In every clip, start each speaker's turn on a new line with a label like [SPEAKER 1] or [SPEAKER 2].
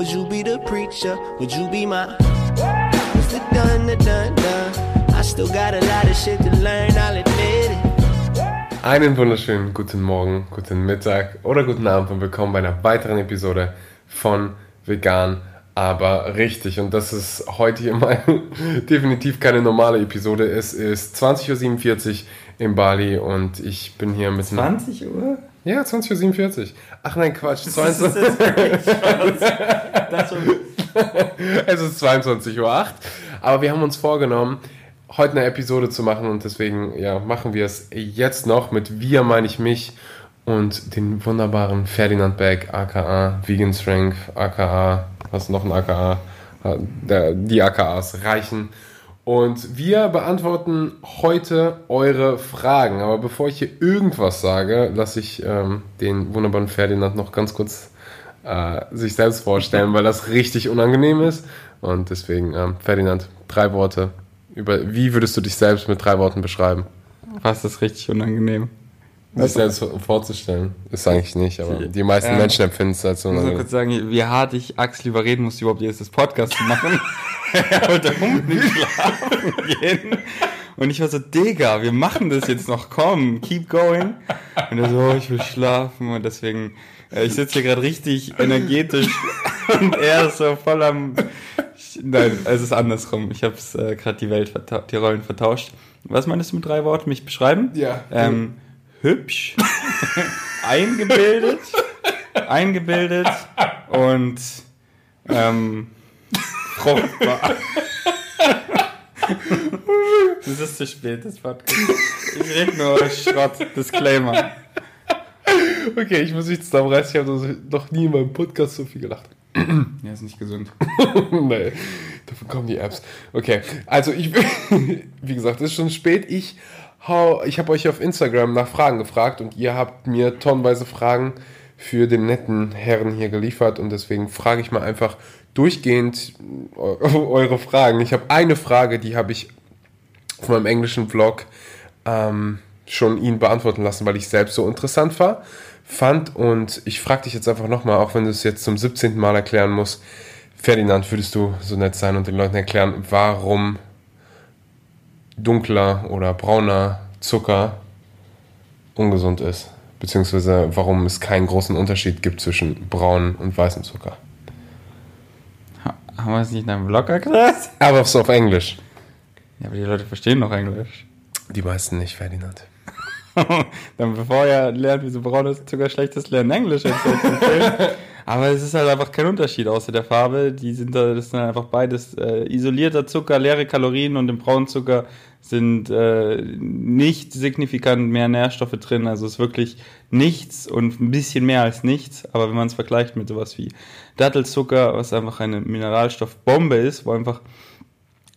[SPEAKER 1] Would you be the preacher? Would you be my Mr. Dun, dun, dun. I still got a lot of shit to learn, I'll admit it.
[SPEAKER 2] Einen wunderschönen guten Morgen, guten Mittag oder guten Abend und willkommen bei einer weiteren Episode von Vegan, aber richtig. Und das ist heute hier mal definitiv keine normale Episode. Es ist 20.47 Uhr in Bali und ich bin hier mit
[SPEAKER 3] 20 Uhr?
[SPEAKER 2] Ja, 20.47 Uhr. Ach nein, Quatsch. 22. es ist 22.08 Uhr. Aber wir haben uns vorgenommen, heute eine Episode zu machen und deswegen ja, machen wir es jetzt noch. Mit wir meine ich mich und den wunderbaren Ferdinand Beck, aka Vegan Strength, aka, was noch ein aka? Die AKAs reichen. Und wir beantworten heute eure Fragen. Aber bevor ich hier irgendwas sage, lasse ich ähm, den wunderbaren Ferdinand noch ganz kurz äh, sich selbst vorstellen, weil das richtig unangenehm ist. Und deswegen, ähm, Ferdinand, drei Worte. Über, wie würdest du dich selbst mit drei Worten beschreiben?
[SPEAKER 3] Was ist richtig unangenehm?
[SPEAKER 2] Sich selbst vorzustellen. Ist eigentlich nicht, aber die meisten
[SPEAKER 3] Ja.
[SPEAKER 2] Menschen empfinden es als
[SPEAKER 3] Ich muss nur
[SPEAKER 2] unangenehm.
[SPEAKER 3] kurz sagen, wie hart ich Axel überreden musste, überhaupt jetzt das Podcast zu machen. er wollte unbedingt schlafen gehen. Und ich war so, Digga, wir machen das jetzt noch, komm, keep going. Und er so, oh, ich will schlafen. Und deswegen, äh, ich sitze hier gerade richtig energetisch und er ist so voll am... Nein, es ist andersrum. Ich habe äh, gerade die Welt, die Rollen vertauscht. Was meinst du mit drei Worten? Mich beschreiben?
[SPEAKER 2] Ja.
[SPEAKER 3] Ähm, hübsch, eingebildet, eingebildet und ähm, fruchtbar. Das ist zu spät, das Podcast. Ich rede nur Schrott, Disclaimer.
[SPEAKER 2] Okay, ich muss mich zusammenreißen. Ich habe noch nie in meinem Podcast so viel gelacht.
[SPEAKER 3] Ja, ist nicht gesund.
[SPEAKER 2] nee, davon kommen die Apps. Okay, also ich, wie gesagt, es ist schon spät. Ich, hau, ich habe euch auf Instagram nach Fragen gefragt und ihr habt mir tonnenweise Fragen für den netten Herren hier geliefert und deswegen frage ich mal einfach durchgehend eu- eure Fragen. Ich habe eine Frage, die habe ich auf meinem englischen Vlog ähm, schon ihn beantworten lassen, weil ich selbst so interessant war, fand. Und ich frage dich jetzt einfach nochmal, auch wenn du es jetzt zum 17. Mal erklären musst. Ferdinand, würdest du so nett sein und den Leuten erklären, warum dunkler oder brauner Zucker ungesund ist? Beziehungsweise warum es keinen großen Unterschied gibt zwischen braunen und weißem Zucker.
[SPEAKER 3] Ha- Haben wir es nicht in einem Vlog erklärt?
[SPEAKER 2] Aber so auf Englisch.
[SPEAKER 3] Ja, aber die Leute verstehen doch Englisch.
[SPEAKER 2] Die meisten nicht, Ferdinand.
[SPEAKER 3] Dann bevor ihr lernt, wieso braunes Zucker schlecht ist, lernen Englisch. jetzt. Aber es ist halt einfach kein Unterschied außer der Farbe. Die sind da, das sind einfach beides äh, isolierter Zucker, leere Kalorien und im braunen Zucker sind äh, nicht signifikant mehr Nährstoffe drin. Also ist wirklich nichts und ein bisschen mehr als nichts. Aber wenn man es vergleicht mit sowas wie Dattelzucker, was einfach eine Mineralstoffbombe ist, wo einfach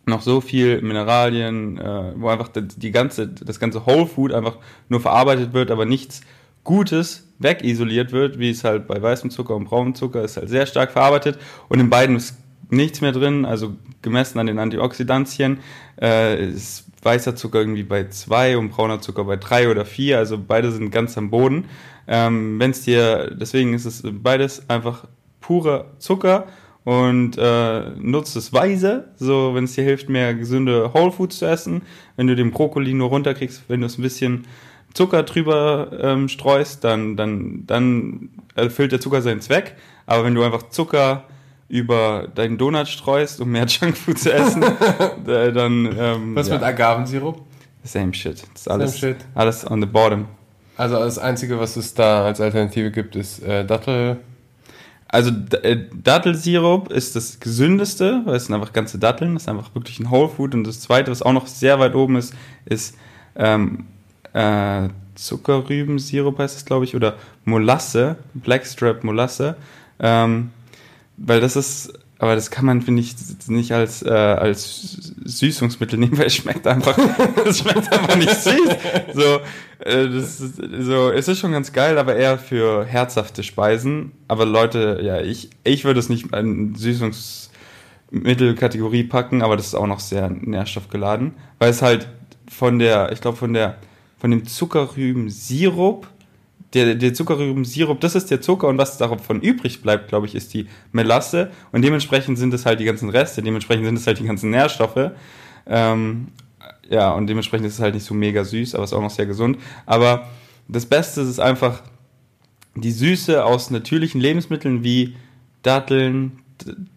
[SPEAKER 3] noch so viel Mineralien, äh, wo einfach die, ganze, das ganze Whole Food einfach nur verarbeitet wird, aber nichts Gutes wegisoliert wird, wie es halt bei weißem Zucker und braunem Zucker ist halt sehr stark verarbeitet. Und in beiden ist nichts mehr drin, also gemessen an den Antioxidantien äh, ist weißer Zucker irgendwie bei zwei und brauner Zucker bei drei oder vier, also beide sind ganz am Boden. Ähm, Wenn es dir, deswegen ist es beides einfach purer Zucker und äh, nutzt es weise, so wenn es dir hilft, mehr gesunde Whole Foods zu essen. Wenn du den Brokkoli nur runterkriegst, wenn du es ein bisschen Zucker drüber ähm, streust, dann, dann, dann erfüllt der Zucker seinen Zweck. Aber wenn du einfach Zucker über deinen Donut streust, um mehr Junkfood zu essen, äh, dann ähm,
[SPEAKER 2] Was
[SPEAKER 3] ja,
[SPEAKER 2] mit Agavensirup?
[SPEAKER 3] same shit. Das ist alles,
[SPEAKER 2] shit.
[SPEAKER 3] alles on the bottom.
[SPEAKER 2] Also das Einzige, was es da als Alternative gibt, ist äh, Dattel.
[SPEAKER 3] Also äh, Dattelsirup ist das gesündeste, weil es sind einfach ganze Datteln, das ist einfach wirklich ein Whole Food. Und das zweite, was auch noch sehr weit oben ist, ist ähm, äh, Zuckerrübensirup heißt es, glaube ich, oder Molasse, Blackstrap Molasse. Ähm, weil das ist, aber das kann man, finde ich, nicht als, äh, als Süßungsmittel nehmen, weil es schmeckt einfach, es schmeckt einfach nicht süß. So, äh, das ist, so, es ist schon ganz geil, aber eher für herzhafte Speisen. Aber Leute, ja, ich, ich würde es nicht an Süßungsmittelkategorie packen, aber das ist auch noch sehr nährstoffgeladen, weil es halt von der, ich glaube, von der, von dem Zuckerrübensirup der, der Zuckerrübensirup, das ist der Zucker und was davon übrig bleibt, glaube ich, ist die Melasse und dementsprechend sind es halt die ganzen Reste, dementsprechend sind es halt die ganzen Nährstoffe. Ähm, ja, und dementsprechend ist es halt nicht so mega süß, aber ist auch noch sehr gesund. Aber das Beste ist einfach die Süße aus natürlichen Lebensmitteln wie Datteln,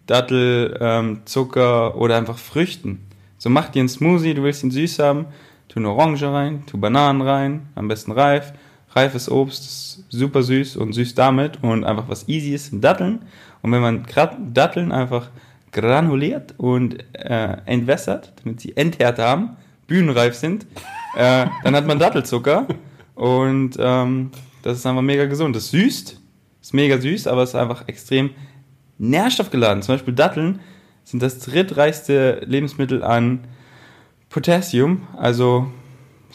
[SPEAKER 3] Dattel, ähm, Zucker oder einfach Früchten. So mach dir einen Smoothie, du willst ihn süß haben, tu eine Orange rein, tu Bananen rein, am besten reif. Reifes Obst super süß und süß damit und einfach was easy ist Datteln. Und wenn man Datteln einfach granuliert und äh, entwässert, damit sie Endhärte haben, bühnenreif sind, äh, dann hat man Dattelzucker und ähm, das ist einfach mega gesund. Das süßt, ist mega süß, aber es ist einfach extrem nährstoffgeladen. Zum Beispiel Datteln sind das drittreichste Lebensmittel an Potassium, also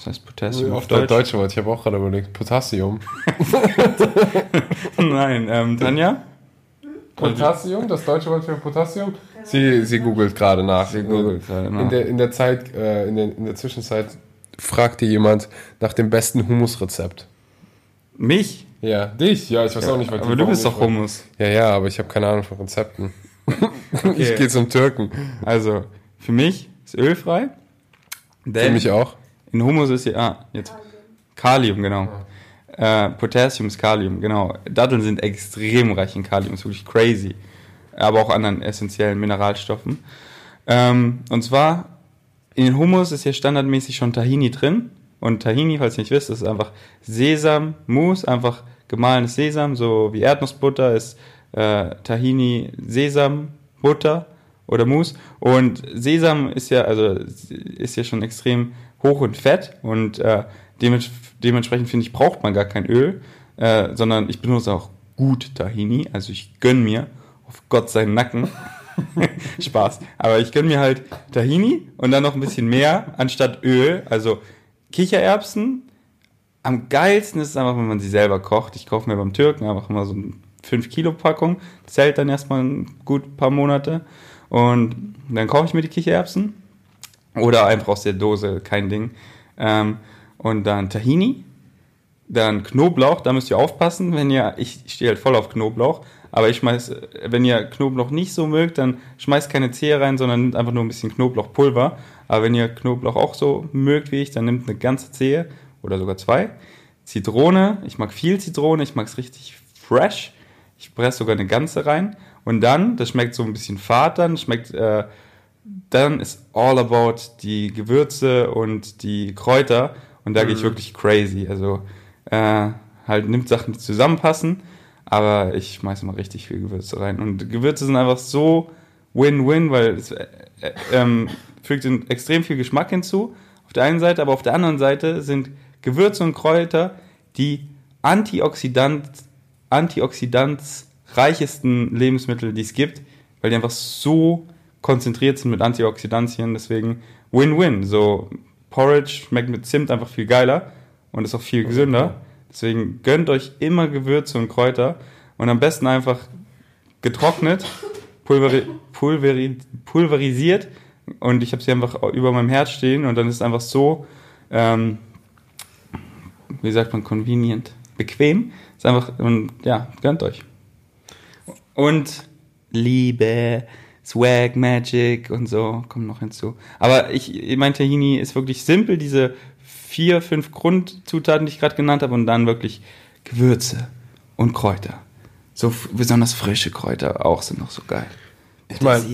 [SPEAKER 3] was heißt Potassium
[SPEAKER 2] auf, auf Deutsch? Deutsche Wort, ich habe auch gerade überlegt, Potassium.
[SPEAKER 3] Nein, ähm, Tanja?
[SPEAKER 2] Potassium, das deutsche Wort für Potassium? Sie, sie googelt gerade nach. Sie googelt gerade nach. In der, in der Zeit, äh, in, der, in der Zwischenzeit fragte jemand nach dem besten Humusrezept.
[SPEAKER 3] Mich?
[SPEAKER 2] Ja, dich. Ja, ich weiß
[SPEAKER 3] ja,
[SPEAKER 2] auch nicht, was
[SPEAKER 3] Aber du bist doch Hummus.
[SPEAKER 2] Ja, ja, aber ich habe keine Ahnung von Rezepten. Okay. Ich gehe zum Türken.
[SPEAKER 3] Also, für mich ist ölfrei.
[SPEAKER 2] Für mich auch.
[SPEAKER 3] In Hummus ist ja, ah, jetzt. Kalium, genau. Ja. Äh, Potassium ist Kalium, genau. Datteln sind extrem reich in Kalium, ist wirklich crazy. Aber auch anderen essentiellen Mineralstoffen. Ähm, und zwar, in den Hummus ist ja standardmäßig schon Tahini drin. Und Tahini, falls ihr nicht wisst, ist einfach Sesam, Mousse, einfach gemahlenes Sesam, so wie Erdnussbutter ist äh, Tahini, Sesam, Butter oder Mousse. Und Sesam ist ja, also ist ja schon extrem hoch und fett und äh, dements dementsprechend finde ich, braucht man gar kein Öl, äh, sondern ich benutze auch gut Tahini, also ich gönne mir auf Gott seinen Nacken. Spaß. Aber ich gönne mir halt Tahini und dann noch ein bisschen mehr anstatt Öl. Also Kichererbsen. Am geilsten ist es einfach, wenn man sie selber kocht. Ich kaufe mir beim Türken einfach immer so eine 5 Kilo Packung. Das hält dann erstmal ein gut paar Monate. Und dann koche ich mir die Kichererbsen. Oder einfach aus der Dose, kein Ding. Ähm, und dann Tahini. Dann Knoblauch, da müsst ihr aufpassen, wenn ihr, ich stehe halt voll auf Knoblauch, aber ich schmeiß, wenn ihr Knoblauch nicht so mögt, dann schmeißt keine Zehe rein, sondern nimmt einfach nur ein bisschen Knoblauchpulver. Aber wenn ihr Knoblauch auch so mögt wie ich, dann nimmt eine ganze Zehe oder sogar zwei. Zitrone, ich mag viel Zitrone, ich mag es richtig fresh. Ich presse sogar eine ganze rein. Und dann, das schmeckt so ein bisschen fad dann, schmeckt, äh, dann ist all about die Gewürze und die Kräuter. Und da mhm. gehe ich wirklich crazy. Also äh, halt nimmt Sachen, die zusammenpassen aber ich schmeiße mal richtig viel Gewürze rein. Und Gewürze sind einfach so Win-Win, weil es äh, äh, ähm, fügt extrem viel Geschmack hinzu. Auf der einen Seite, aber auf der anderen Seite sind Gewürze und Kräuter die Antioxidant, antioxidantsreichesten Lebensmittel, die es gibt, weil die einfach so konzentriert sind mit Antioxidantien. Deswegen Win-Win. So Porridge schmeckt mit Zimt einfach viel geiler und ist auch viel gesünder. Deswegen gönnt euch immer Gewürze und Kräuter und am besten einfach getrocknet, pulveri pulveri pulverisiert und ich habe sie einfach über meinem Herz stehen und dann ist es einfach so, ähm, wie sagt man, convenient, bequem. Ist einfach, und ja, gönnt euch. Und Liebe, Swag, Magic und so kommen noch hinzu. Aber ich, mein Tahini ist wirklich simpel, diese vier, fünf Grundzutaten, die ich gerade genannt habe, und dann wirklich Gewürze und Kräuter. So besonders frische Kräuter auch sind noch so geil.
[SPEAKER 2] Ich meine,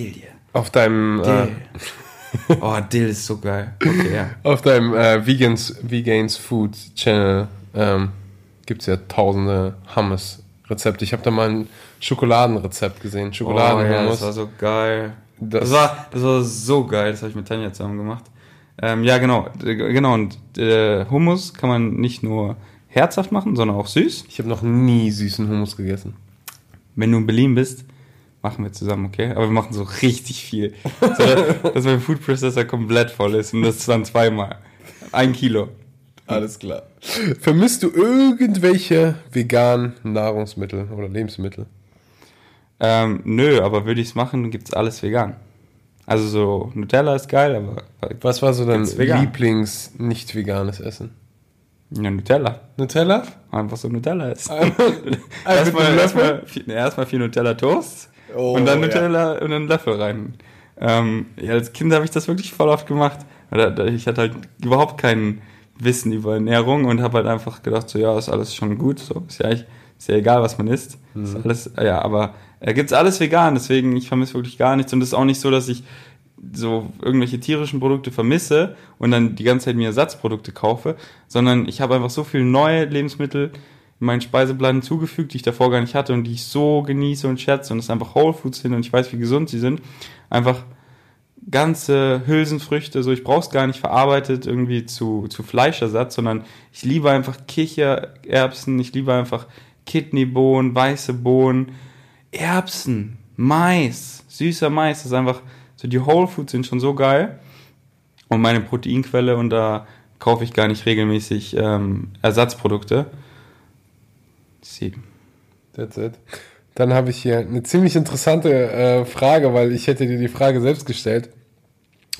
[SPEAKER 2] auf deinem.
[SPEAKER 3] Dill. Äh, oh, Dill ist so geil. Okay, ja.
[SPEAKER 2] Auf deinem äh, Vegans, Vegans Food Channel ähm, gibt es ja tausende Hummus-Rezepte. Ich habe da mal ein Schokoladenrezept gesehen. Schokoladen
[SPEAKER 3] oh, ja, das war so geil. Das, das, war, das war so geil. Das habe ich mit Tanja zusammen gemacht. Ähm, ja, genau. Genau. Und äh, Hummus kann man nicht nur herzhaft machen, sondern auch süß.
[SPEAKER 2] Ich habe noch nie süßen Hummus gegessen.
[SPEAKER 3] Wenn du in Berlin bist, machen wir zusammen, okay? Aber wir machen so richtig viel. So, dass mein Food Processor komplett voll ist und das dann zweimal. Ein Kilo.
[SPEAKER 2] Alles klar. Vermisst du irgendwelche veganen Nahrungsmittel oder Lebensmittel?
[SPEAKER 3] Ähm, nö, aber würde ich es machen, gibt es alles vegan. Also so Nutella ist geil, aber
[SPEAKER 2] was war so dein Lieblings nicht veganes Essen?
[SPEAKER 3] Ja, Nutella.
[SPEAKER 2] Nutella?
[SPEAKER 3] Einfach so Nutella ist.
[SPEAKER 2] Also mit
[SPEAKER 3] erstmal, erstmal, erstmal vier Nutella Toast
[SPEAKER 2] Oh,
[SPEAKER 3] und dann
[SPEAKER 2] ja.
[SPEAKER 3] Nutella und einen Löffel rein. Ähm, ja, als Kind habe ich das wirklich voll oft gemacht. Ich hatte halt überhaupt kein Wissen über Ernährung und habe halt einfach gedacht, so ja, ist alles schon gut. So, ist ja, eigentlich, ist ja egal, was man isst. Ist
[SPEAKER 2] Mhm.
[SPEAKER 3] alles, ja, aber äh, gibt's alles vegan, deswegen ich vermisse wirklich gar nichts. Und es ist auch nicht so, dass ich so irgendwelche tierischen Produkte vermisse und dann die ganze Zeit mir Ersatzprodukte kaufe, sondern ich habe einfach so viele neue Lebensmittel in meinen Speiseplan hinzugefügt, die ich davor gar nicht hatte und die ich so genieße und schätze und es einfach Whole Foods sind und ich weiß, wie gesund sie sind. Einfach ganze Hülsenfrüchte, so ich brauche es gar nicht verarbeitet irgendwie zu, zu Fleischersatz, sondern ich liebe einfach Kichererbsen, ich liebe einfach Kidneybohnen, weiße Bohnen, Erbsen, Mais, süßer Mais, das ist einfach so die Whole Foods sind schon so geil und meine Proteinquelle und da kaufe ich gar nicht regelmäßig ähm, Ersatzprodukte. Sie.
[SPEAKER 2] That's it. Dann habe ich hier eine ziemlich interessante äh, Frage, weil ich hätte dir die Frage selbst gestellt.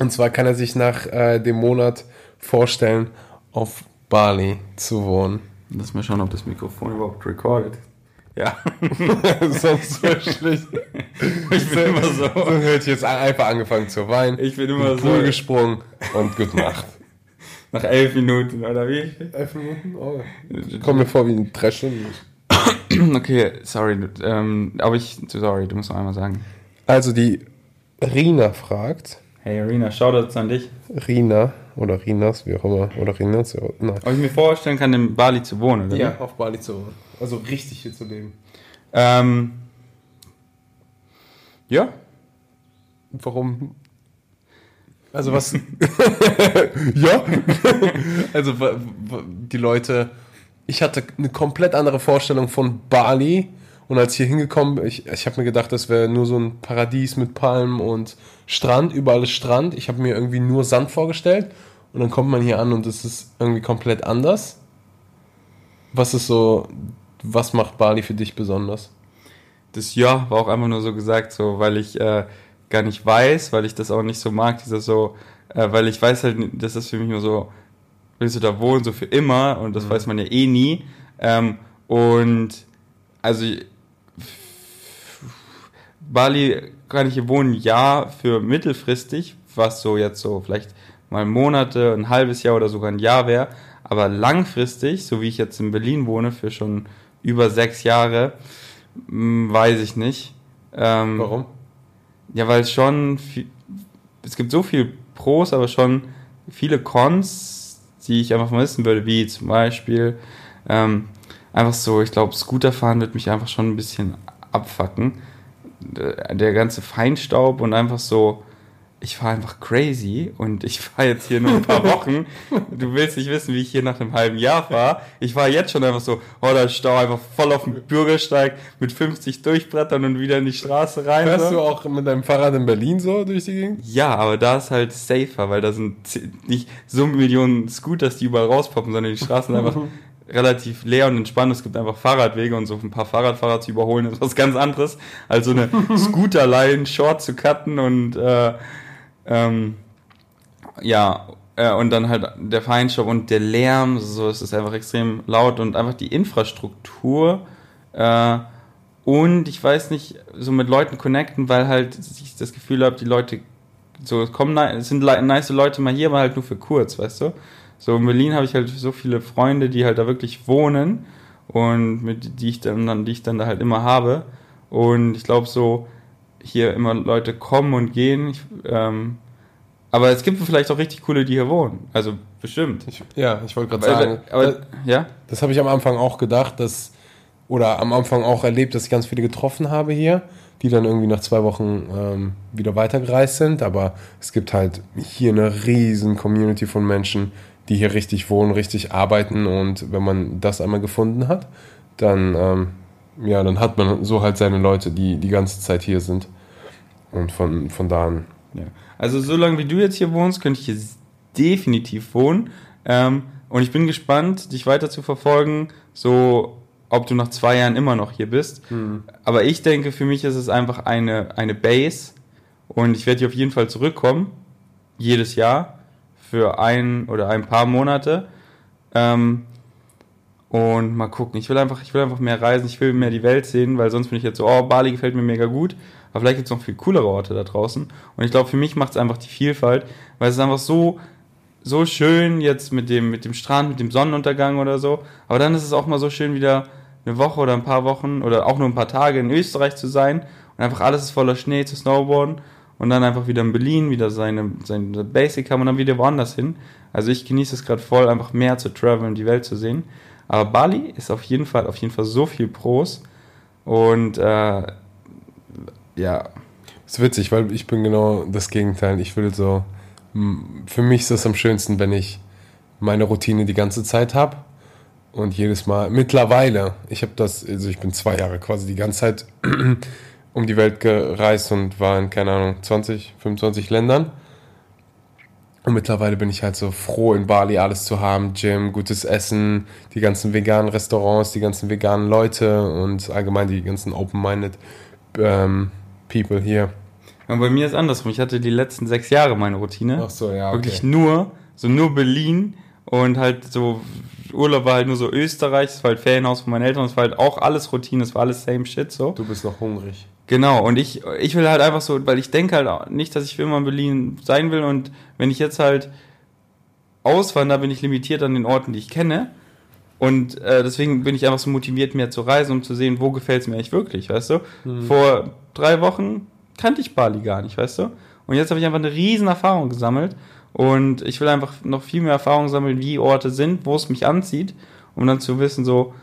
[SPEAKER 2] Und zwar kann er sich nach äh, dem Monat vorstellen, auf Bali zu wohnen.
[SPEAKER 3] Lass mal schauen, ob das Mikrofon überhaupt recordet. Ja.
[SPEAKER 2] Sonst wäre schlecht.
[SPEAKER 3] Ich bin immer so.
[SPEAKER 2] So hätte ich jetzt einfach angefangen zu weinen.
[SPEAKER 3] Ich bin immer so.
[SPEAKER 2] gesprungen und gute Nacht.
[SPEAKER 3] Nach elf Minuten, oder wie?
[SPEAKER 2] Elf Minuten? Oh. Kommt mir vor wie ein drei Stunden.
[SPEAKER 3] Okay, sorry. du- Ähm, aber ich, sorry, du musst noch einmal sagen.
[SPEAKER 2] Also die Rina fragt,
[SPEAKER 3] Hey Arena, Shoutouts an dich.
[SPEAKER 2] Rina oder Rinas, wie auch immer, oder Rinas, ja, nein.
[SPEAKER 3] Ob ich mir vorstellen kann, in Bali zu wohnen, oder?
[SPEAKER 2] Ja, auf Bali zu wohnen. Also richtig hier zu leben.
[SPEAKER 3] Ähm, ja.
[SPEAKER 2] Warum? Also was? ja. also die Leute. Ich hatte eine komplett andere Vorstellung von Bali und als ich hier hingekommen bin, ich, ich habe mir gedacht, das wäre nur so ein Paradies mit Palmen und Strand, überall ist Strand. Ich habe mir irgendwie nur Sand vorgestellt und dann kommt man hier an und es ist irgendwie komplett anders. Was ist so, was macht Bali für dich besonders?
[SPEAKER 3] Das Ja war auch einfach nur so gesagt, so, weil ich äh, gar nicht weiß, weil ich das auch nicht so mag, dieser so, äh, weil ich weiß halt, das ist für mich nur so, willst du da wohnen, so für immer und das weiß man ja eh nie. Ähm, und also Bali kann ich hier wohnen, ja, für mittelfristig, was so jetzt so vielleicht mal Monate, ein halbes Jahr oder sogar ein Jahr wäre, aber langfristig, so wie ich jetzt in Berlin wohne, für schon über sechs Jahre, hm, weiß ich nicht. Ähm,
[SPEAKER 2] Warum?
[SPEAKER 3] ja, weil es schon, viel, es gibt so viel Pros, aber schon viele Cons, die ich einfach vermissen würde, wie zum Beispiel ähm, einfach so, ich glaube, Scooterfahren wird mich einfach schon ein bisschen abfacken. Der der ganze Feinstaub und einfach so, ich fahre einfach crazy und ich fahre jetzt hier nur ein paar Wochen. Du willst nicht wissen, wie ich hier nach einem halben Jahr fahre. Ich fahre jetzt schon einfach so, oh, da Stau einfach voll auf dem Bürgersteig mit 50 durchbrettern und wieder in die Straße rein.
[SPEAKER 2] Fährst
[SPEAKER 3] so.
[SPEAKER 2] du auch mit deinem Fahrrad in Berlin so durch die Gegend?
[SPEAKER 3] Ja, aber da ist halt safer, weil da sind nicht so Millionen Scooters, die überall rauspoppen, sondern die Straßen sind einfach relativ leer und entspannt. Es gibt einfach Fahrradwege und so ein paar Fahrradfahrer zu überholen ist was ganz anderes, als so eine Scooterline short zu cutten und äh, ähm, ja, äh, und dann halt der Feinstaub und der Lärm, so es ist einfach extrem laut und einfach die Infrastruktur äh, und ich weiß nicht, so mit Leuten connecten, weil halt ich das Gefühl habe, die Leute so kommen sind nice Leute mal hier, aber halt nur für kurz, weißt du? So in Berlin habe ich halt so viele Freunde, die halt da wirklich wohnen und mit die ich dann die ich dann da halt immer habe und ich glaube so hier immer Leute kommen und gehen. Ich, ähm, aber es gibt vielleicht auch richtig coole, die hier wohnen. Also bestimmt.
[SPEAKER 2] Ich, ja, ich wollte gerade sagen,
[SPEAKER 3] aber,
[SPEAKER 2] das,
[SPEAKER 3] ja?
[SPEAKER 2] das habe ich am Anfang auch gedacht, dass, oder am Anfang auch erlebt, dass ich ganz viele getroffen habe hier, die dann irgendwie nach zwei Wochen ähm, wieder weitergereist sind. Aber es gibt halt hier eine riesen Community von Menschen, die hier richtig wohnen, richtig arbeiten und wenn man das einmal gefunden hat, dann, ähm, ja, dann hat man so halt seine Leute, die die ganze Zeit hier sind. Und von, von da an.
[SPEAKER 3] Ja. Also solange wie du jetzt hier wohnst, könnte ich hier definitiv wohnen. Ähm, und ich bin gespannt, dich weiter zu verfolgen, so ob du nach zwei Jahren immer noch hier bist. Aber ich denke, für mich ist es einfach eine, eine Base und ich werde hier auf jeden Fall zurückkommen, jedes Jahr, für ein oder ein paar Monate. Ähm, Und mal gucken. Ich will einfach, ich will einfach mehr reisen, ich will mehr die Welt sehen, weil sonst bin ich jetzt so, oh, Bali gefällt mir mega gut. Aber vielleicht gibt es noch viel coolere Orte da draußen. Und ich glaube, für mich macht es einfach die Vielfalt, weil es ist einfach so, so schön jetzt mit dem, mit dem Strand, mit dem Sonnenuntergang oder so. Aber dann ist es auch mal so schön, wieder eine Woche oder ein paar Wochen oder auch nur ein paar Tage in Österreich zu sein und einfach alles ist voller Schnee zu snowboarden und dann einfach wieder in Berlin wieder seine, seine Basic haben und dann wieder woanders hin. Also ich genieße es gerade voll, einfach mehr zu traveln, die Welt zu sehen. Aber Bali ist auf jeden Fall, auf jeden Fall so viel Pros und äh, ja.
[SPEAKER 2] Das ist witzig, weil ich bin genau das Gegenteil. Ich will so, für mich ist es am schönsten, wenn ich meine Routine die ganze Zeit habe und jedes Mal, mittlerweile, ich habe das, also ich bin zwei Jahre quasi die ganze Zeit um die Welt gereist und war in, keine Ahnung, 20, 25 Ländern. Und mittlerweile bin ich halt so froh, in Bali alles zu haben. Gym, gutes Essen, die ganzen veganen Restaurants, die ganzen veganen Leute und allgemein die ganzen open-minded ähm, People hier.
[SPEAKER 3] Und bei mir ist andersrum. Ich hatte die letzten sechs Jahre meine Routine.
[SPEAKER 2] Ach so, ja. Okay.
[SPEAKER 3] Wirklich nur, so nur Berlin und halt so Urlaub war halt nur so Österreich, es war halt Ferienhaus von meinen Eltern, es war halt auch alles Routine, es war alles same shit so.
[SPEAKER 2] Du bist noch hungrig.
[SPEAKER 3] Genau, und ich, ich will halt einfach so, weil ich denke halt nicht, dass ich für immer in Berlin sein will und wenn ich jetzt halt auswandere, bin ich limitiert an den Orten, die ich kenne. Und äh, deswegen bin ich einfach so motiviert, mehr zu reisen, um zu sehen, wo gefällt es mir eigentlich wirklich, weißt du? Mhm. Vor drei Wochen kannte ich Bali gar nicht, weißt du? Und jetzt habe ich einfach eine riesen Erfahrung gesammelt und ich will einfach noch viel mehr Erfahrung sammeln, wie Orte sind, wo es mich anzieht, um dann zu wissen, so,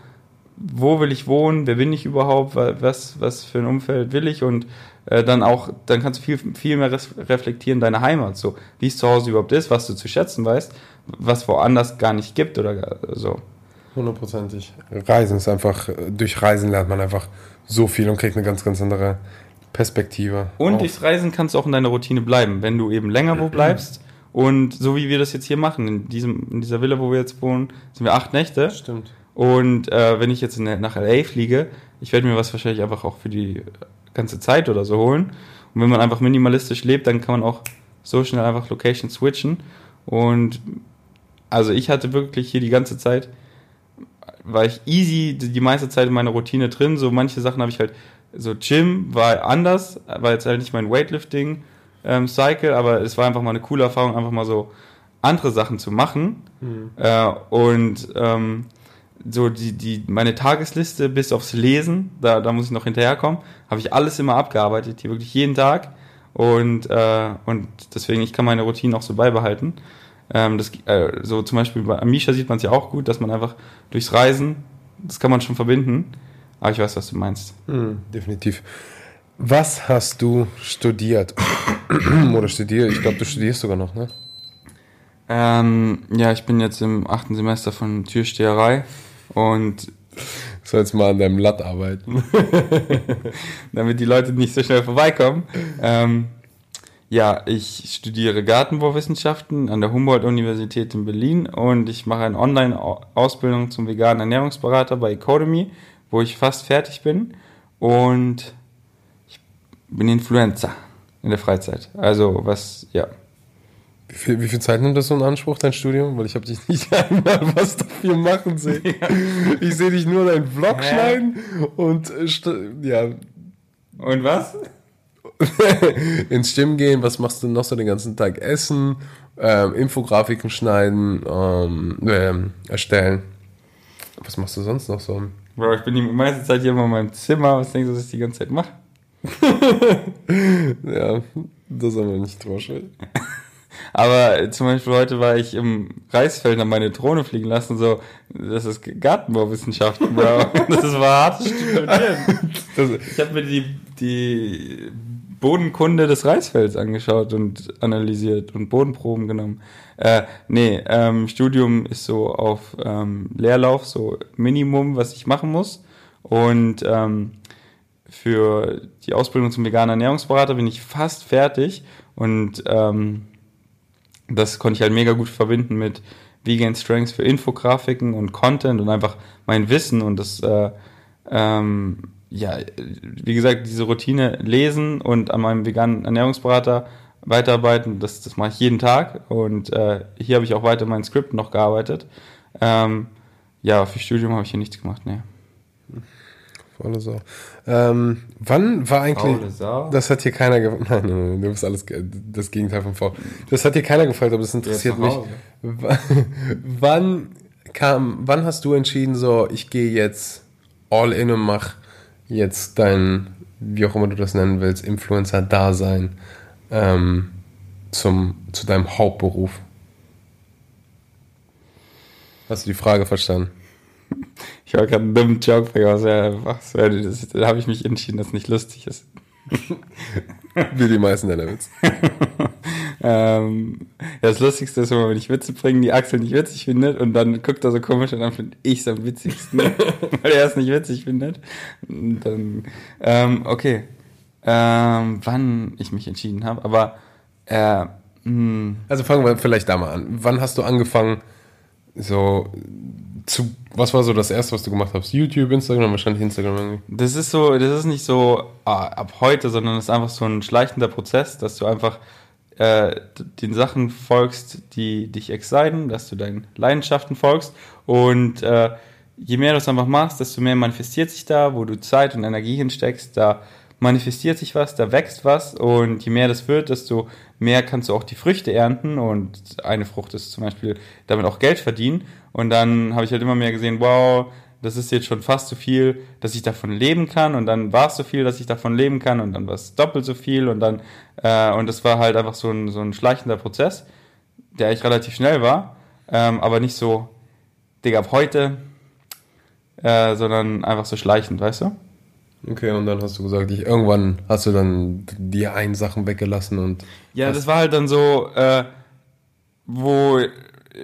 [SPEAKER 3] wo will ich wohnen, wer bin ich überhaupt, was, was für ein Umfeld will ich und äh, dann auch, dann kannst du viel, viel mehr reflektieren, deine Heimat, so, wie es zu Hause überhaupt ist, was du zu schätzen weißt, was woanders gar nicht gibt oder so.
[SPEAKER 2] Hundertprozentig. Reisen ist einfach, durch Reisen lernt man einfach so viel und kriegt eine ganz, ganz andere Perspektive.
[SPEAKER 3] Und auf. durchs Reisen kannst du auch in deiner Routine bleiben. Wenn du eben länger wo bleibst, und so wie wir das jetzt hier machen, in, diesem, in dieser Villa, wo wir jetzt wohnen, sind wir acht Nächte.
[SPEAKER 2] Stimmt.
[SPEAKER 3] Und äh, wenn ich jetzt in, nach LA fliege, ich werde mir was wahrscheinlich einfach auch für die ganze Zeit oder so holen. Und wenn man einfach minimalistisch lebt, dann kann man auch so schnell einfach Location switchen. Und also ich hatte wirklich hier die ganze Zeit, war ich easy die meiste Zeit in meiner Routine drin. So manche Sachen habe ich halt, so Gym war anders, war jetzt halt nicht mein Weightlifting ähm, Cycle, aber es war einfach mal eine coole Erfahrung, einfach mal so andere Sachen zu machen. Mhm. Äh, und ähm, so die, die, meine Tagesliste bis aufs Lesen, da, da muss ich noch hinterherkommen, habe ich alles immer abgearbeitet, hier wirklich jeden Tag. Und, äh, und deswegen, ich kann meine Routine auch so beibehalten. Ähm, das, äh, so zum Beispiel bei Amisha sieht man es ja auch gut, dass man einfach durchs Reisen, das kann man schon verbinden. Aber ich weiß, was du meinst.
[SPEAKER 2] Mhm, definitiv. Was hast du studiert? Oder studiert? Ich glaube, du studierst sogar noch, ne?
[SPEAKER 3] Ähm, ja, ich bin jetzt im achten Semester von Türsteherei und
[SPEAKER 2] sollst mal an deinem Latt arbeiten.
[SPEAKER 3] Damit die Leute nicht so schnell vorbeikommen. Ähm, ja, ich studiere Gartenbauwissenschaften an der Humboldt-Universität in Berlin und ich mache eine Online-Ausbildung zum veganen Ernährungsberater bei Ecodemy, wo ich fast fertig bin. Und bin Influencer in der Freizeit. Also was, ja.
[SPEAKER 2] Wie viel, wie viel Zeit nimmt das so in Anspruch, dein Studium? Weil ich habe dich nicht einmal was dafür machen sehen. Ja. Ich sehe dich nur deinen Vlog Hä? schneiden und äh, ja.
[SPEAKER 3] Und was?
[SPEAKER 2] ins Stimmen gehen, was machst du noch so den ganzen Tag? Essen, ähm, Infografiken schneiden, ähm, ähm, erstellen. Was machst du sonst noch so?
[SPEAKER 3] Bro, ich bin die meiste Zeit hier immer in meinem Zimmer. Was denkst du, was ich die ganze Zeit mache?
[SPEAKER 2] ja, das haben wir nicht vorstellen.
[SPEAKER 3] Aber zum Beispiel heute war ich im Reisfeld und meine Drohne fliegen lassen, so, das ist Gartenbauwissenschaften, Bro. Das war hartes Studieren. ich habe mir die, die Bodenkunde des Reisfelds angeschaut und analysiert und Bodenproben genommen. Äh, nee, ähm, Studium ist so auf ähm, Leerlauf, so Minimum, was ich machen muss. Und ähm, für die Ausbildung zum veganen Ernährungsberater bin ich fast fertig und ähm, das konnte ich halt mega gut verbinden mit Vegan Strengths für Infografiken und Content und einfach mein Wissen und das, äh, ähm, ja, wie gesagt, diese Routine lesen und an meinem veganen Ernährungsberater weiterarbeiten, das, das mache ich jeden Tag und äh, hier habe ich auch weiter mein Skript noch gearbeitet. Ähm, Ja, für Studium habe ich hier nichts gemacht, ne.
[SPEAKER 2] Faule Sau. Ähm, wann war eigentlich.
[SPEAKER 3] Faule Sau?
[SPEAKER 2] Das hat hier keiner gefragt. Nein, nein, nein, du bist alles das Gegenteil von faul. Das hat hier keiner gefragt, aber das interessiert mich. Wann kam, wann hast du entschieden, so, ich gehe jetzt all in und mach jetzt dein, wie auch immer du das nennen willst, Influencer-Dasein ähm, zum, zu deinem Hauptberuf? Hast du die Frage verstanden?
[SPEAKER 3] Wollte gerade einen dummen Joke aber sehr, was, das, da habe ich mich entschieden, dass es nicht lustig ist.
[SPEAKER 2] Wie die meisten deiner Witze.
[SPEAKER 3] Ähm, ja, das Lustigste ist immer, wenn ich Witze bringe, die Axel nicht witzig findet und dann guckt er so komisch und dann finde ich es am witzigsten, weil er es nicht witzig findet. Und dann, ähm, okay. Ähm, wann ich mich entschieden habe, aber äh, mh,
[SPEAKER 2] Also fangen wir vielleicht da mal an. Wann hast du angefangen, so zu, was war so das erste, was du gemacht hast? YouTube, Instagram, wahrscheinlich Instagram
[SPEAKER 3] das ist so, das ist nicht so ah, ab heute, sondern es ist einfach so ein schleichender Prozess, dass du einfach äh, den Sachen folgst, die dich exciten, dass du deinen Leidenschaften folgst und äh, je mehr du es einfach machst, desto mehr manifestiert sich da, wo du Zeit und Energie hinsteckst, da manifestiert sich was, da wächst was und je mehr das wird, desto mehr kannst du auch die Früchte ernten und eine Frucht ist zum Beispiel damit auch Geld verdienen und dann habe ich halt immer mehr gesehen, wow, das ist jetzt schon fast so viel, dass ich davon leben kann und dann war es so viel, dass ich davon leben kann und dann war es doppelt so viel und dann äh, und das war halt einfach so ein, so ein schleichender Prozess, der eigentlich relativ schnell war, ähm, aber nicht so, Digga, ab heute, äh, sondern einfach so schleichend, weißt du?
[SPEAKER 2] Okay, und dann hast du gesagt, ich, irgendwann hast du dann die einen Sachen weggelassen und
[SPEAKER 3] Ja, das war halt dann so, äh, wo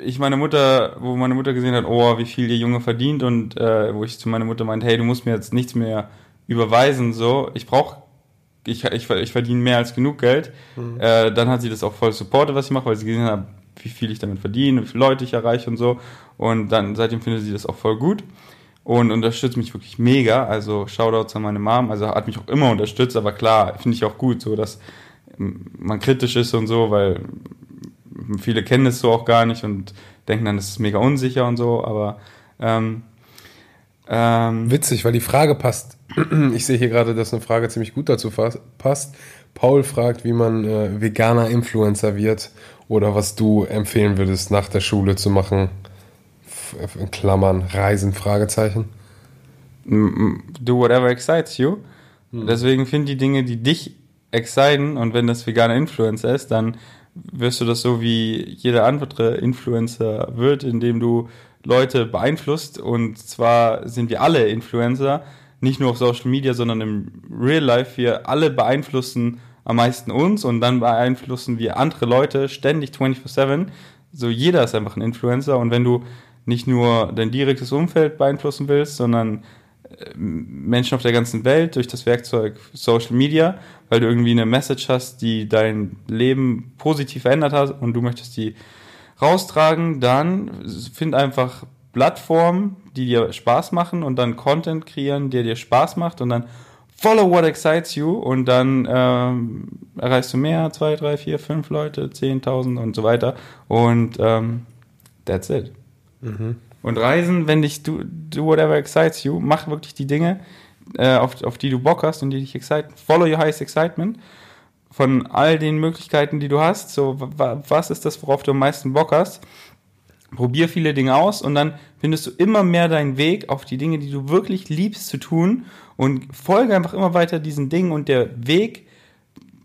[SPEAKER 3] ich meine Mutter, wo meine Mutter gesehen hat, oh, wie viel der Junge verdient und äh, wo ich zu meiner Mutter meinte, hey, du musst mir jetzt nichts mehr überweisen, so, ich brauche, ich, ich, ich verdiene mehr als genug Geld. Äh, dann hat sie das auch voll supportet, was ich mache, weil sie gesehen hat, wie viel ich damit verdiene, wie viele Leute ich erreiche und so. Und dann seitdem findet sie das auch voll gut und unterstützt mich wirklich mega. Also Shoutouts an meine Mom, also hat mich auch immer unterstützt, aber klar, finde ich auch gut, so dass ähm, man kritisch ist und so, weil viele kennen es so auch gar nicht und denken dann, das ist mega unsicher und so, aber ähm, ähm,
[SPEAKER 2] witzig, weil die Frage passt. Ich sehe hier gerade, dass eine Frage ziemlich gut dazu passt. Paul fragt, wie man äh, veganer Influencer wird oder was du empfehlen würdest, nach der Schule zu machen. In Klammern, Reisen, Fragezeichen.
[SPEAKER 3] do whatever excites you. Deswegen find die Dinge, die dich exciten und wenn das veganer Influencer ist, dann wirst du das so wie jeder andere Influencer wird, indem du Leute beeinflusst und zwar sind wir alle Influencer, nicht nur auf Social Media, sondern im Real Life. Wir alle beeinflussen am meisten uns und dann beeinflussen wir andere Leute ständig 24/7. So jeder ist einfach ein Influencer und wenn du nicht nur dein direktes Umfeld beeinflussen willst, sondern Menschen auf der ganzen Welt durch das Werkzeug Social Media, weil du irgendwie eine Message hast, die dein Leben positiv verändert hat und du möchtest die raustragen, dann find einfach Plattformen, die dir Spaß machen und dann Content kreieren, der dir Spaß macht und dann follow what excites you und dann ähm, erreichst du mehr, zwei, drei, vier, fünf Leute, 10.000 und so weiter und ähm, that's it. Und Reisen, wenn dich do, do whatever excites you, mach wirklich die Dinge, äh, auf, auf die du Bock hast und die dich exciten. Follow your highest excitement. Von all den Möglichkeiten, die du hast, so wa- was ist das, worauf du am meisten Bock hast? Probier viele Dinge aus und dann findest du immer mehr deinen Weg auf die Dinge, die du wirklich liebst zu tun und folge einfach immer weiter diesen Dingen und der Weg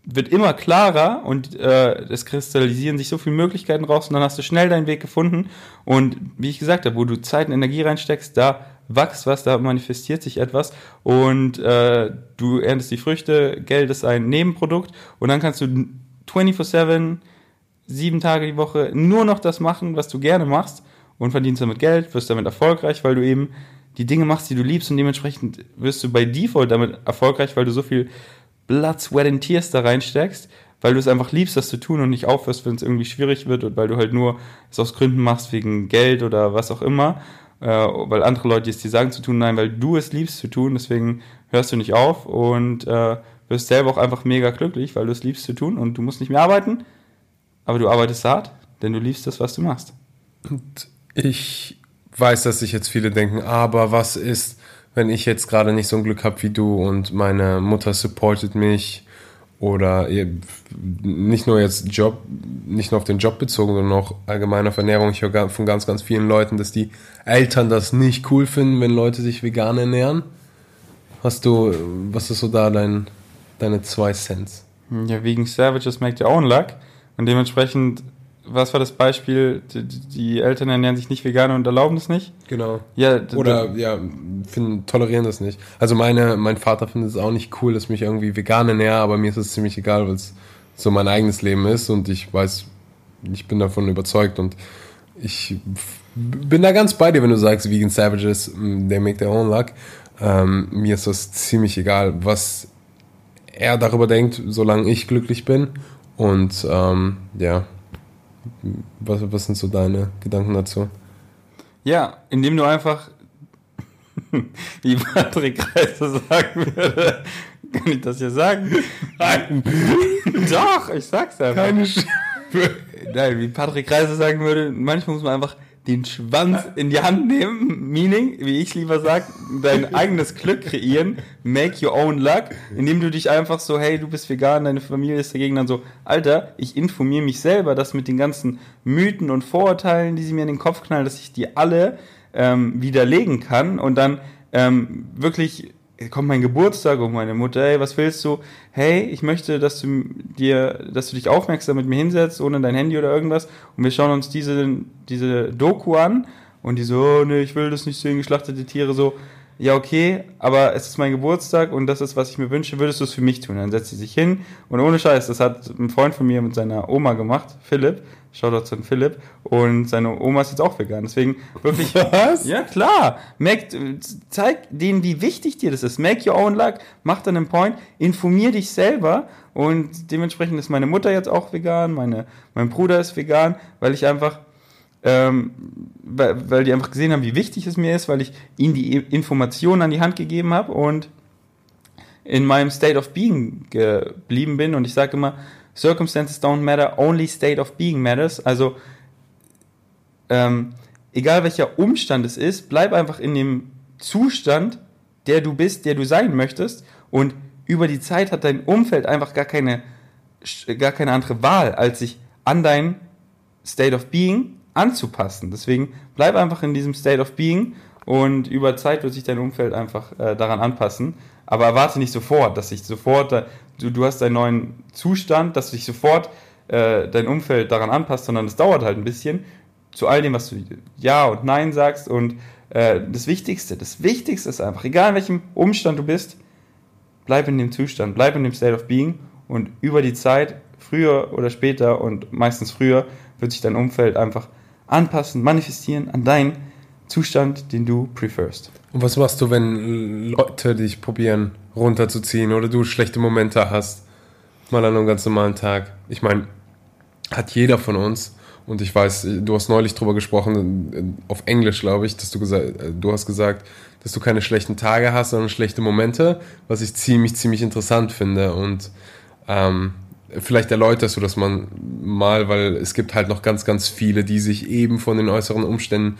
[SPEAKER 3] wird immer klarer und äh, es kristallisieren sich so viele Möglichkeiten raus und dann hast du schnell deinen Weg gefunden. Und wie ich gesagt habe, wo du Zeit und Energie reinsteckst, da wächst was, da manifestiert sich etwas. Und äh, du erntest die Früchte, Geld ist ein Nebenprodukt. Und dann kannst du 24/7 sieben Tage die Woche nur noch das machen, was du gerne machst. Und verdienst damit Geld, wirst damit erfolgreich, weil du eben die Dinge machst, die du liebst. Und dementsprechend wirst du bei Default damit erfolgreich, weil du so viel Blood, Sweat and Tears da reinsteckst, weil du es einfach liebst, das zu tun und nicht aufhörst, wenn es irgendwie schwierig wird und weil du halt nur es aus Gründen machst, wegen Geld oder was auch immer, äh, weil andere Leute es dir sagen zu tun, nein, weil du es liebst zu tun, deswegen hörst du nicht auf und äh, wirst selber auch einfach mega glücklich, weil du es liebst zu tun und du musst nicht mehr arbeiten, aber du arbeitest hart, denn du liebst das, was du machst.
[SPEAKER 2] Ich weiß, dass sich jetzt viele denken, aber was ist, wenn ich jetzt gerade nicht so ein Glück habe wie du und meine Mutter supportet mich oder nicht nur jetzt Job, nicht nur auf den Job bezogen, sondern auch allgemein auf Ernährung. Ich höre von ganz, ganz vielen Leuten, dass die Eltern das nicht cool finden, wenn Leute sich vegan ernähren. Hast du, was ist so da dein, deine zwei Cents?
[SPEAKER 3] Ja, wegen Savages make your own luck. Und dementsprechend, was war das Beispiel? Die, die Eltern ernähren sich nicht vegan und erlauben es nicht?
[SPEAKER 2] Genau.
[SPEAKER 3] Ja,
[SPEAKER 2] Oder ja, finden, tolerieren das nicht. Also meine, mein Vater findet es auch nicht cool, dass ich mich irgendwie vegan ernähre, aber mir ist es ziemlich egal, weil es so mein eigenes Leben ist und ich weiß, ich bin davon überzeugt und ich bin da ganz bei dir, wenn du sagst, Vegan Savages, mm, they make their own luck. Ähm, mir ist das ziemlich egal, was er darüber denkt, solange ich glücklich bin. Und ähm, ja, was, was sind so deine Gedanken dazu?
[SPEAKER 3] Ja, indem du einfach, wie Patrick Reiser sagen würde, kann ich das ja sagen?
[SPEAKER 2] Nein.
[SPEAKER 3] Doch, ich sag's einfach.
[SPEAKER 2] Keine Sch
[SPEAKER 3] Nein, wie Patrick Reiser sagen würde, manchmal muss man einfach den Schwanz in die Hand nehmen, meaning, wie ich lieber sag, dein eigenes Glück kreieren, make your own luck, indem du dich einfach so, hey, du bist vegan, deine Familie ist dagegen, dann so, Alter, ich informiere mich selber, dass mit den ganzen Mythen und Vorurteilen, die sie mir in den Kopf knallen, dass ich die alle ähm, widerlegen kann und dann ähm, wirklich kommt mein Geburtstag und meine Mutter, hey, was willst du? Hey, ich möchte, dass du dir, dass du dich aufmerksam mit mir hinsetzt, ohne dein Handy oder irgendwas. Und wir schauen uns diese, diese Doku an. Und die so, oh, nee, ich will das nicht sehen, geschlachtete Tiere so. Ja, okay, aber es ist mein Geburtstag und das ist, was ich mir wünsche, würdest du es für mich tun? Dann setzt sie sich hin und ohne Scheiß, das hat ein Freund von mir mit seiner Oma gemacht, Philipp. Shoutout an Philipp. Und seine Oma ist jetzt auch vegan. Deswegen wirklich.
[SPEAKER 2] Was?
[SPEAKER 3] Ja, klar. Make, zeig denen, wie wichtig dir das ist. Make your own luck. Mach dann einen Point. Informier dich selber. Und dementsprechend ist meine Mutter jetzt auch vegan. Meine, mein Bruder ist vegan, weil ich einfach. Ähm, weil, weil die einfach gesehen haben, wie wichtig es mir ist, weil ich ihnen die Informationen an die Hand gegeben habe und in meinem State of Being geblieben bin. Und ich sage immer, Circumstances don't matter, only state of being matters. Also, ähm, egal welcher Umstand es ist, bleib einfach in dem Zustand, der du bist, der du sein möchtest. Und über die Zeit hat dein Umfeld einfach gar keine, gar keine andere Wahl, als sich an dein State of Being anzupassen. Deswegen bleib einfach in diesem State of Being und über Zeit wird sich dein Umfeld einfach äh, daran anpassen. Aber erwarte nicht sofort, dass sich sofort, äh, du, du hast einen neuen Zustand, dass sich sofort äh, dein Umfeld daran anpasst, sondern es dauert halt ein bisschen zu all dem, was du Ja und Nein sagst. Und äh, das Wichtigste, das Wichtigste ist einfach, egal in welchem Umstand du bist, bleib in dem Zustand, bleib in dem State of Being und über die Zeit, früher oder später und meistens früher, wird sich dein Umfeld einfach anpassen, manifestieren an dein Zustand, den du preferst.
[SPEAKER 2] Und was machst du, wenn Leute dich probieren runterzuziehen oder du schlechte Momente hast? Mal an einem ganz normalen Tag. Ich meine, hat jeder von uns. Und ich weiß, du hast neulich drüber gesprochen, auf Englisch, glaube ich, dass du gesagt, du hast gesagt, dass du keine schlechten Tage hast, sondern schlechte Momente, was ich ziemlich, ziemlich interessant finde. Und ähm, vielleicht erläuterst du das mal, mal, weil es gibt halt noch ganz, ganz viele, die sich eben von den äußeren Umständen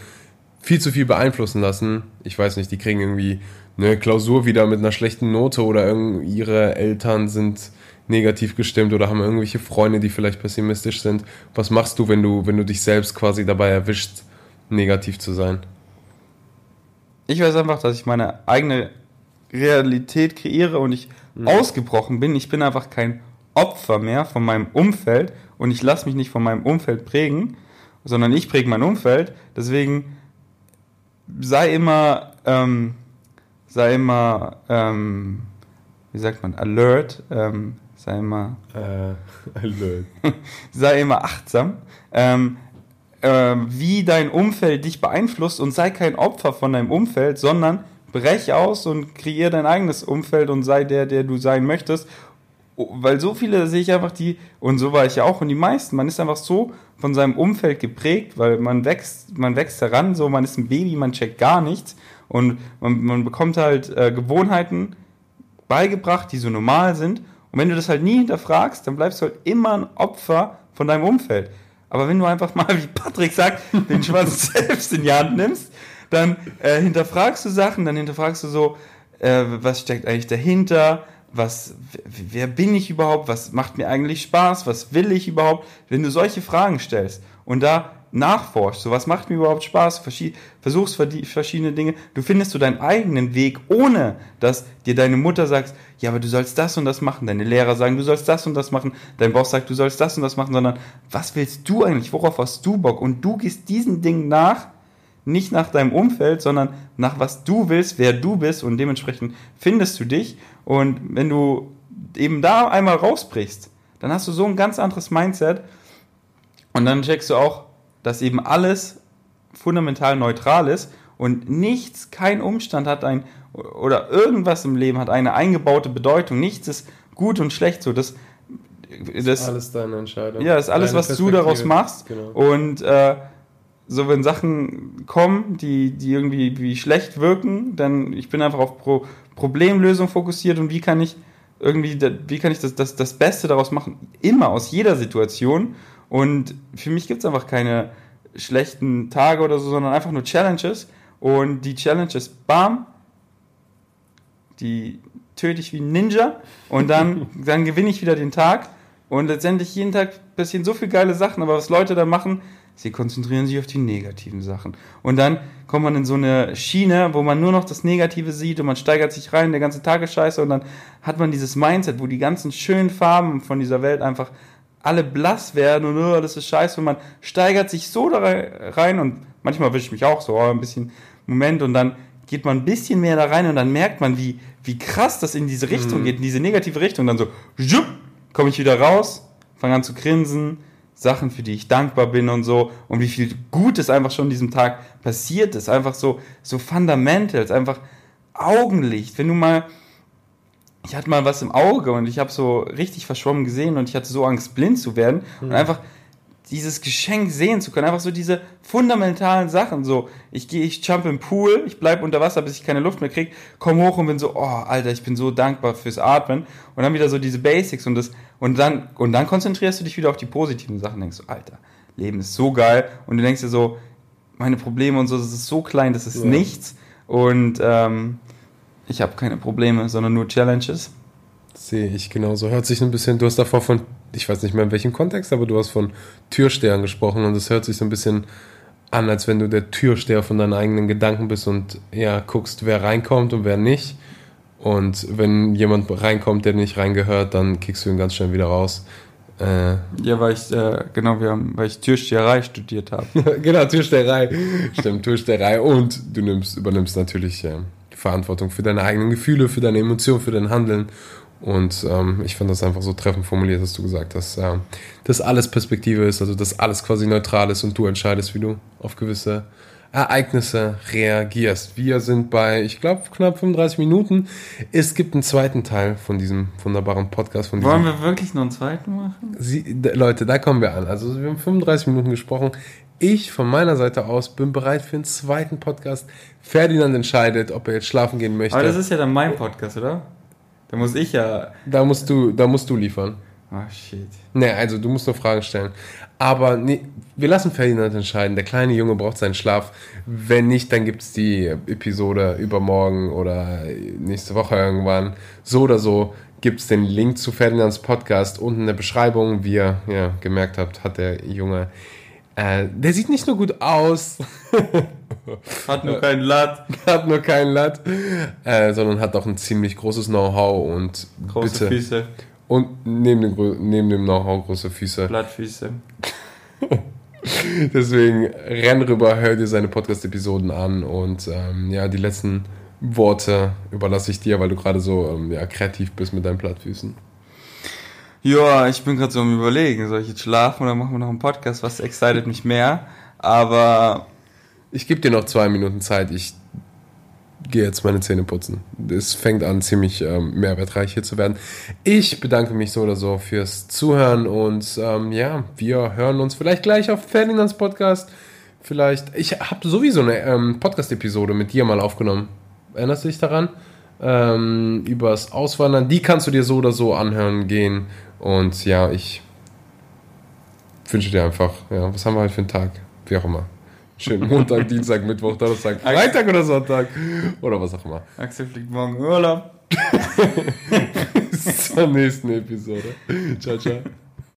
[SPEAKER 2] viel zu viel beeinflussen lassen. Ich weiß nicht, die kriegen irgendwie eine Klausur wieder mit einer schlechten Note oder ihre Eltern sind negativ gestimmt oder haben irgendwelche Freunde, die vielleicht pessimistisch sind. Was machst du, wenn du, wenn du dich selbst quasi dabei erwischt, negativ zu sein?
[SPEAKER 3] Ich weiß einfach, dass ich meine eigene Realität kreiere und ich mhm. ausgebrochen bin. Ich bin einfach kein Opfer mehr von meinem Umfeld und ich lasse mich nicht von meinem Umfeld prägen, sondern ich präge mein Umfeld. Deswegen sei immer, ähm, sei immer, ähm, wie sagt man, alert, ähm, sei immer,
[SPEAKER 2] äh, alert,
[SPEAKER 3] sei immer achtsam, äh, wie dein Umfeld dich beeinflusst und sei kein Opfer von deinem Umfeld, sondern brech aus und kreier dein eigenes Umfeld und sei der, der du sein möchtest weil so viele sehe ich einfach die, und so war ich ja auch, und die meisten, man ist einfach so von seinem Umfeld geprägt, weil man wächst, man wächst heran, so, man ist ein Baby, man checkt gar nichts und man, man bekommt halt äh, Gewohnheiten beigebracht, die so normal sind. Und wenn du das halt nie hinterfragst, dann bleibst du halt immer ein Opfer von deinem Umfeld. Aber wenn du einfach mal, wie Patrick sagt, den Schwanz selbst in die Hand nimmst, dann äh, hinterfragst du Sachen, dann hinterfragst du so, äh, was steckt eigentlich dahinter, was, wer bin ich überhaupt, was macht mir eigentlich Spaß, was will ich überhaupt, wenn du solche Fragen stellst und da nachforschst, so was macht mir überhaupt Spaß, versuchst verschiedene Dinge, du findest so deinen eigenen Weg, ohne dass dir deine Mutter sagt, ja, aber du sollst das und das machen, deine Lehrer sagen, du sollst das und das machen, dein Boss sagt, du sollst das und das machen, sondern was willst du eigentlich, worauf hast du Bock? Und du gehst diesen Dingen nach, nicht nach deinem Umfeld, sondern nach was du willst, wer du bist und dementsprechend findest du dich und wenn du eben da einmal rausbrichst, dann hast du so ein ganz anderes Mindset und dann checkst du auch, dass eben alles fundamental neutral ist und nichts, kein Umstand hat ein oder irgendwas im Leben hat eine eingebaute Bedeutung. Nichts ist gut und schlecht so. Das,
[SPEAKER 2] das ist alles deine Entscheidung.
[SPEAKER 3] Ja, ist alles, was du daraus machst. Genau. Und äh, so, wenn Sachen kommen, die, die irgendwie wie schlecht wirken, dann ich bin einfach auf Pro Problemlösung fokussiert und wie kann ich irgendwie, wie kann ich das, das, das Beste daraus machen? Immer aus jeder Situation. Und für mich gibt es einfach keine schlechten Tage oder so, sondern einfach nur Challenges. Und die Challenges, bam, die töte ich wie ein Ninja und dann, dann gewinne ich wieder den Tag. Und letztendlich jeden Tag passieren so viele geile Sachen, aber was Leute da machen, sie konzentrieren sich auf die negativen Sachen. Und dann kommt man in so eine Schiene, wo man nur noch das Negative sieht und man steigert sich rein, der ganze Tag ist scheiße und dann hat man dieses Mindset, wo die ganzen schönen Farben von dieser Welt einfach alle blass werden und oh, das ist scheiße und man steigert sich so da rein und manchmal wische ich mich auch so oh, ein bisschen Moment und dann geht man ein bisschen mehr da rein und dann merkt man, wie, wie krass das in diese Richtung mhm. geht, in diese negative Richtung. Dann so, komme ich wieder raus, fange an zu grinsen, Sachen, für die ich dankbar bin und so und wie viel Gutes einfach schon diesem Tag passiert ist. Einfach so, so Fundamentals, einfach Augenlicht. Wenn du mal, ich hatte mal was im Auge und ich habe so richtig verschwommen gesehen und ich hatte so Angst, blind zu werden mhm. und einfach dieses Geschenk sehen zu können, einfach so diese fundamentalen Sachen, so ich gehe, ich jump im Pool, ich bleibe unter Wasser, bis ich keine Luft mehr kriege, komme hoch und bin so, oh Alter, ich bin so dankbar fürs Atmen und dann wieder so diese Basics und das und dann und dann konzentrierst du dich wieder auf die positiven Sachen, denkst du, Alter, Leben ist so geil und du denkst dir so, meine Probleme und so, das ist so klein, das ist ja. nichts und ähm, ich habe keine Probleme, sondern nur Challenges.
[SPEAKER 2] Sehe ich genauso. Hört sich ein bisschen, du hast davor von ich weiß nicht mehr in welchem Kontext, aber du hast von Türstern gesprochen und es hört sich so ein bisschen an, als wenn du der Türsteher von deinen eigenen Gedanken bist und ja, guckst, wer reinkommt und wer nicht. Und wenn jemand reinkommt, der nicht reingehört, dann kickst du ihn ganz schnell wieder raus.
[SPEAKER 3] Äh, ja, weil ich, äh, genau, wir haben, weil ich Türsteherei studiert habe.
[SPEAKER 2] genau, Türsteherei. Stimmt, Türsteherei. Und du nimmst, übernimmst natürlich äh, die Verantwortung für deine eigenen Gefühle, für deine Emotionen, für dein Handeln. Und ähm, ich fand das einfach so treffend formuliert, dass du gesagt hast, äh, dass alles Perspektive ist, also dass alles quasi neutral ist und du entscheidest, wie du auf gewisse Ereignisse reagierst. Wir sind bei, ich glaube, knapp 35 Minuten. Es gibt einen zweiten Teil von diesem wunderbaren Podcast. Von
[SPEAKER 3] Wollen wir wirklich noch einen zweiten machen?
[SPEAKER 2] Sie, Leute, da kommen wir an. Also wir haben 35 Minuten gesprochen. Ich von meiner Seite aus bin bereit für einen zweiten Podcast. Ferdinand entscheidet, ob er jetzt schlafen gehen möchte.
[SPEAKER 3] Aber das ist ja dann mein Podcast, oder? Da muss ich ja.
[SPEAKER 2] Da musst du, da musst du liefern.
[SPEAKER 3] Ah, oh, shit.
[SPEAKER 2] Ne, also du musst nur Fragen stellen. Aber nee, wir lassen Ferdinand entscheiden. Der kleine Junge braucht seinen Schlaf. Wenn nicht, dann gibt es die Episode übermorgen oder nächste Woche irgendwann. So oder so gibt es den Link zu Ferdinands Podcast unten in der Beschreibung. Wie ihr ja, gemerkt habt, hat der Junge äh, der sieht nicht nur gut aus.
[SPEAKER 3] hat nur keinen Latt.
[SPEAKER 2] Hat nur keinen Latt. Äh, sondern hat auch ein ziemlich großes Know-how und
[SPEAKER 3] große bitte, Füße.
[SPEAKER 2] Und neben dem, neben dem Know-how große Füße.
[SPEAKER 3] Blattfüße.
[SPEAKER 2] Deswegen renn rüber, hör dir seine Podcast-Episoden an und ähm, ja, die letzten Worte überlasse ich dir, weil du gerade so ähm, ja, kreativ bist mit deinen Plattfüßen.
[SPEAKER 3] Ja, ich bin gerade so am überlegen, soll ich jetzt schlafen oder machen wir noch einen Podcast? Was excited mich mehr? Aber
[SPEAKER 2] ich gebe dir noch zwei Minuten Zeit. Ich gehe jetzt meine Zähne putzen. Es fängt an, ziemlich ähm, mehrwertreich hier zu werden. Ich bedanke mich so oder so fürs Zuhören und ähm, ja, wir hören uns vielleicht gleich auf Ferdinands Podcast. Vielleicht, ich habe sowieso eine ähm, Podcast-Episode mit dir mal aufgenommen. Erinnerst du dich daran? Ähm, übers Auswandern. Die kannst du dir so oder so anhören gehen und ja, ich wünsche dir einfach, ja, was haben wir heute für einen Tag? Wie auch immer. Schönen Montag, Dienstag, Mittwoch, Donnerstag, Freitag oder Sonntag oder was auch immer.
[SPEAKER 3] Axel fliegt morgen Urlaub.
[SPEAKER 2] Bis zur nächsten Episode. Ciao, ciao.